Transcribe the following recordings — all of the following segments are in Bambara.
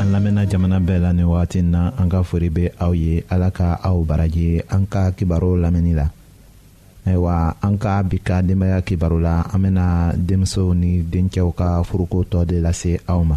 an lamɛnna jamana bɛɛ la nin wagati na an ka fori bɛ aw ye ala ka aw baraji an ka kibaru lamɛnni la ayiwa an ka bi ka denbaya kibaru la an bɛna denmusow ni dencɛw ka furuko tɔ de lase aw ma.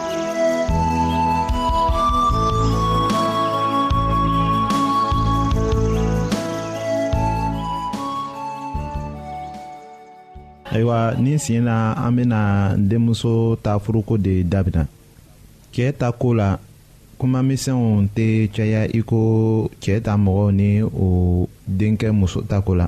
ayiwa nin sen na an bɛna denmuso ta furuko de dabila cɛɛ ta ko la kumamisɛnw tɛ caya i ko cɛɛ ta mɔgɔw ni o denkɛ muso ta ko la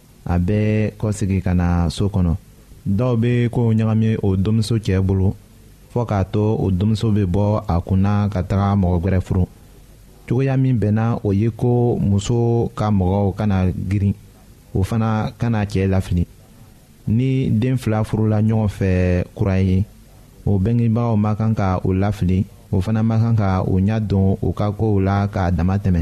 a bɛ kɔsegin ka na so kɔnɔ dɔw bɛ kow ɲagami o denmuso cɛ bolo fɔ k'a to o denmuso bɛ bɔ a kunna ka taga mɔgɔ wɛrɛ furu cogoya min bɛnna o ye ko muso ka mɔgɔw kana girin o fana kana cɛ lafili ni den fila furula ɲɔgɔn fɛ kura ye o bɛngebagaw ma kan ka o lafili o fana ma kan ka o ɲɛ don u ka kow la k'a dama tɛmɛ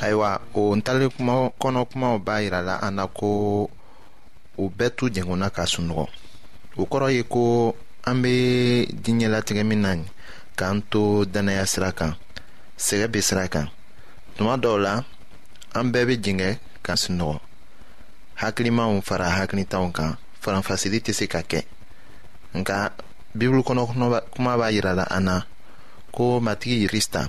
ayiwa o ntalen kuma kɔnɔ kumaw b'a yira la an na ko u bɛɛ tu jɛngɔnna ka sunɔgɔ o kɔrɔ ye ko an bɛ diɲɛlatigɛ min na nin k'an to dannaya sira kan sɛgɛ bɛ sira kan tuma dɔw la an bɛɛ bɛ jɛngɛ ka sunɔgɔ hakilimaw fara hakilitanw kan faranfasili tɛ se ka kɛ nka bibulu kɔnɔ kuma b'a jira la an na ko matigi yirista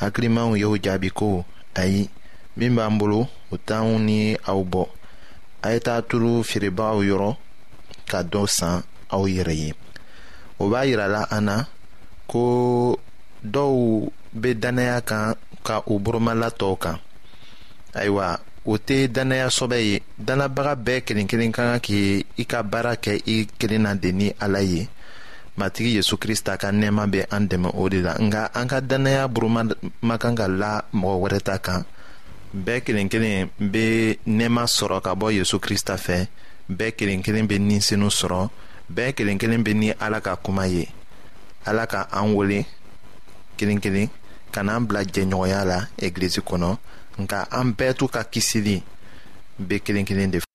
hakilimaw y'o jaabi ko ayi min b'an bolo o t'anw ni aw bɔ a ye taa tulu feerebagaw yɔrɔ ka dɔ san aw yɛrɛ ye o b'a yira la an na ko dɔw bɛ dannaya kan ka u boromala tɔw kan ayiwa o tɛ dannaya sɔbɛ ye dannabaga bɛɛ kelen-kelen ka kan k'i i ka baara kɛ i kelen na de ni ala ye matigi yesu krista ka nɛɛma bɛ an dɛmɛ o de la nka an ka dannaya buruma ma kan ka la mɔgɔ wɛrɛ ta kan bɛɛ kelen kelen bɛ nɛɛma sɔrɔ ka bɔ yesu krista fɛ bɛɛ kelen kelen bɛ ninsenu sɔrɔ bɛɛ kelen kelen bɛ ni ala ka kuma ye ala ka an wele kelen kelen ka n'an bila jɛɲɔgɔnya la egilizi kɔnɔ nka an bɛɛ t'u ka kisili bɛ kelen kelen de fɛ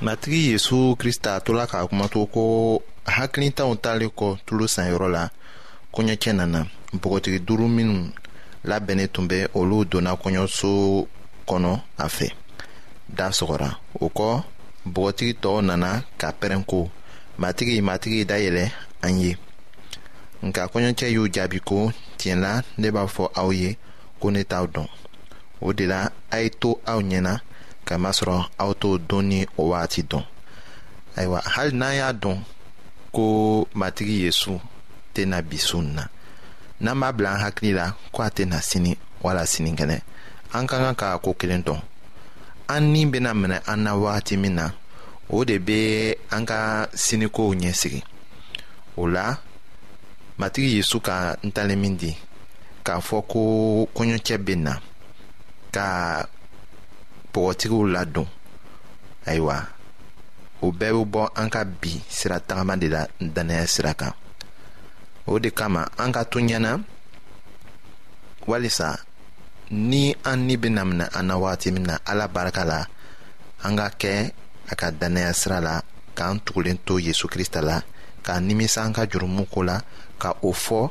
matigi yezu krista tola k'a kuma to ko hakilitanw talen kɔ tulo sanyɔrɔ la kɔɲɔcɛ nana npogotigi duuru minnu labɛnnen tun bɛ olu donna kɔɲɔso kɔnɔ a fɛ da sɔgɔra o kɔ bɔgɔtigi tɔw nana ka pɛrɛn ko matigi matigi dayɛlɛ an ye nka kɔɲɔcɛ y'u jaabi ko tiɲɛ la ne b'a fɔ aw ye ko ne t'aw dɔn o de la a ye to aw ɲɛ na k'a masɔrɔ aw t'o don ni o wagati dɔn ayiwa hali n'an y'a dɔn ko matigi yesu tɛna bi su na n'an b'a bila an hakili la ko a tɛna sini wala sinikɛnɛ an ka kan ka ko kelen dɔn an ni bɛna minɛ an na wagati min na o de bɛ an ka sinikow ɲɛsigi o la matigi yesu ka ntalen min di k'a fɔ ko kɔɲɔcɛ bɛ na ka bɔgɔtigiw ladon ayiwa o bɛɛ bɛ bɔ an ka bi sira tagama de la dannaya sira kan o de kama an ka to ɲɛna walisa ni an ni bɛna minɛ an na wagati min na ala barika la an ka kɛ a ka dannaya sira la k'an tugulen to yesu krista la k'a nimisa an ka jurumu ko la ka o fɔ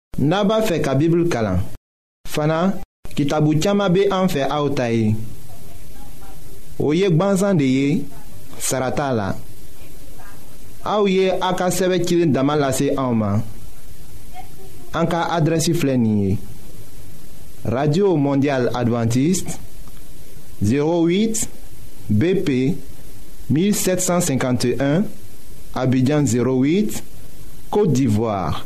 N'a b'a fɛ ka Bibulu kalan fana kitabu caman bɛ an fɛ aw ta ye o ye gbansan de ye sara t'a la aw ye a ka sɛbɛn cilen dama lase anw ma an ka adrɛsi filɛ nin ye radio mondial adventiste 08 BP 1751 Abidjan 08 Côte d'Ivoire